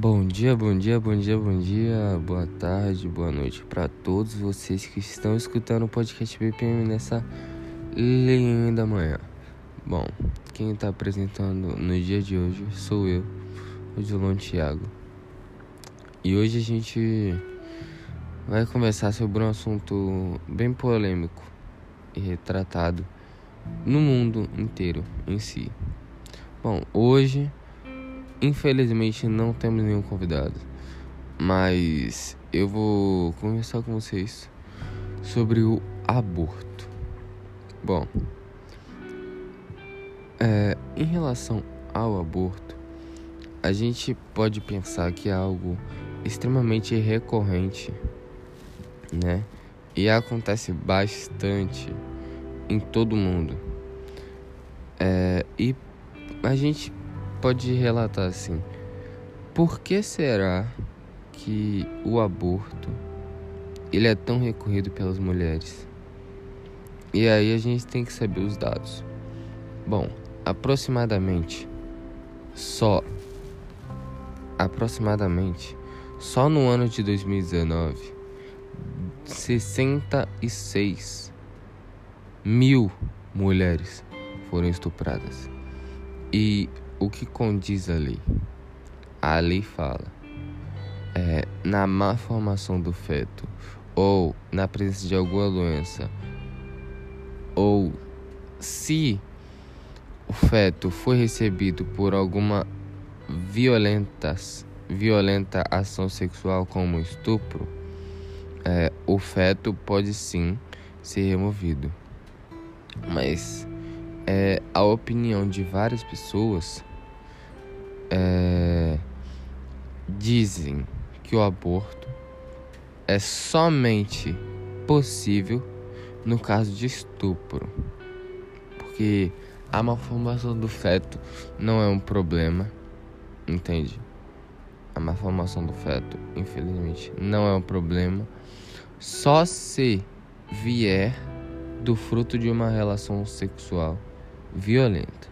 Bom dia, bom dia, bom dia, bom dia, boa tarde, boa noite para todos vocês que estão escutando o podcast BPM nessa linda manhã. Bom, quem está apresentando no dia de hoje sou eu, o Dilon Thiago. E hoje a gente vai conversar sobre um assunto bem polêmico e retratado no mundo inteiro em si. Bom, hoje Infelizmente não temos nenhum convidado, mas eu vou conversar com vocês sobre o aborto. Bom, é, em relação ao aborto, a gente pode pensar que é algo extremamente recorrente, né? E acontece bastante em todo mundo. É, e a gente pode relatar assim: por que será que o aborto ele é tão recorrido pelas mulheres? E aí a gente tem que saber os dados. Bom, aproximadamente só aproximadamente só no ano de 2019 66 mil mulheres foram estupradas e o que condiz a lei? A lei fala é, na má formação do feto ou na presença de alguma doença ou se o feto foi recebido por alguma violenta, violenta ação sexual como estupro, é, o feto pode sim ser removido. Mas é, a opinião de várias pessoas é, dizem que o aborto é somente possível no caso de estupro, porque a malformação do feto não é um problema, entende? A malformação do feto, infelizmente, não é um problema, só se vier do fruto de uma relação sexual violenta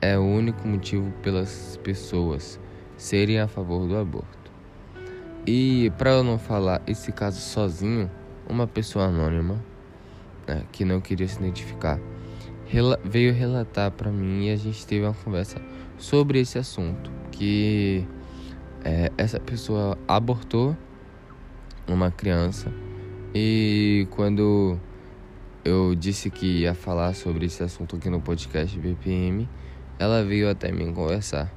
é o único motivo pelas pessoas serem a favor do aborto. E para eu não falar esse caso sozinho, uma pessoa anônima né, que não queria se identificar veio relatar para mim e a gente teve uma conversa sobre esse assunto que é, essa pessoa abortou uma criança e quando eu disse que ia falar sobre esse assunto aqui no podcast BPM ela veio até mim conversar.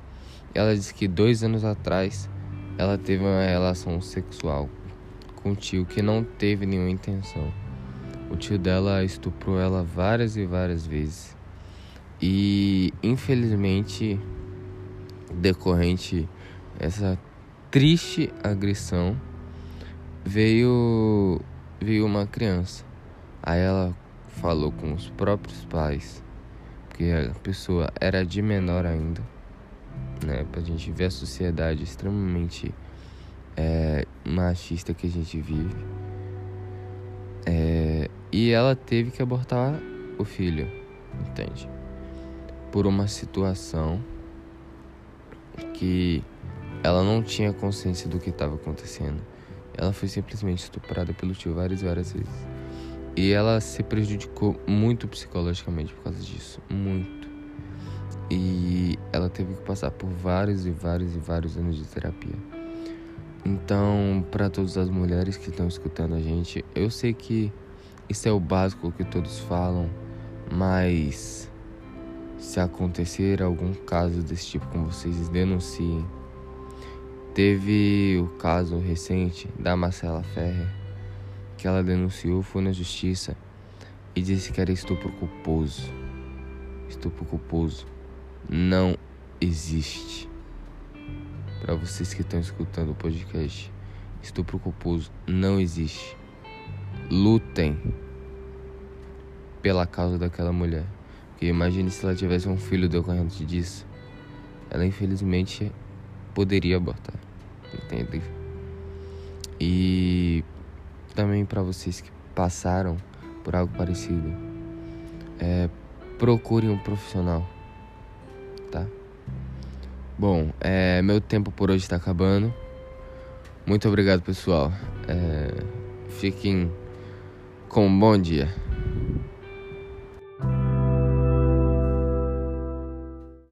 Ela disse que dois anos atrás ela teve uma relação sexual com um tio que não teve nenhuma intenção. O tio dela estuprou ela várias e várias vezes. E infelizmente, decorrente essa triste agressão, veio veio uma criança. Aí ela falou com os próprios pais porque a pessoa era de menor ainda, né? Pra gente ver a sociedade extremamente é, machista que a gente vive. É, e ela teve que abortar o filho, entende? Por uma situação que ela não tinha consciência do que estava acontecendo. Ela foi simplesmente estuprada pelo tio várias várias vezes. E ela se prejudicou muito psicologicamente por causa disso. Muito. E ela teve que passar por vários e vários e vários anos de terapia. Então, para todas as mulheres que estão escutando a gente, eu sei que isso é o básico que todos falam, mas se acontecer algum caso desse tipo com vocês, denunciem. Teve o caso recente da Marcela Ferrer que ela denunciou foi na justiça e disse que era estupro culposo. Estupro culposo não existe. Para vocês que estão escutando o podcast, estupro culposo não existe. Lutem pela causa daquela mulher. Porque imagine se ela tivesse um filho decorrente disso. Ela infelizmente poderia abortar. Entende? E também para vocês que passaram por algo parecido, é, procurem um profissional, tá? Bom, é, meu tempo por hoje está acabando. Muito obrigado, pessoal. É, fiquem com um bom dia.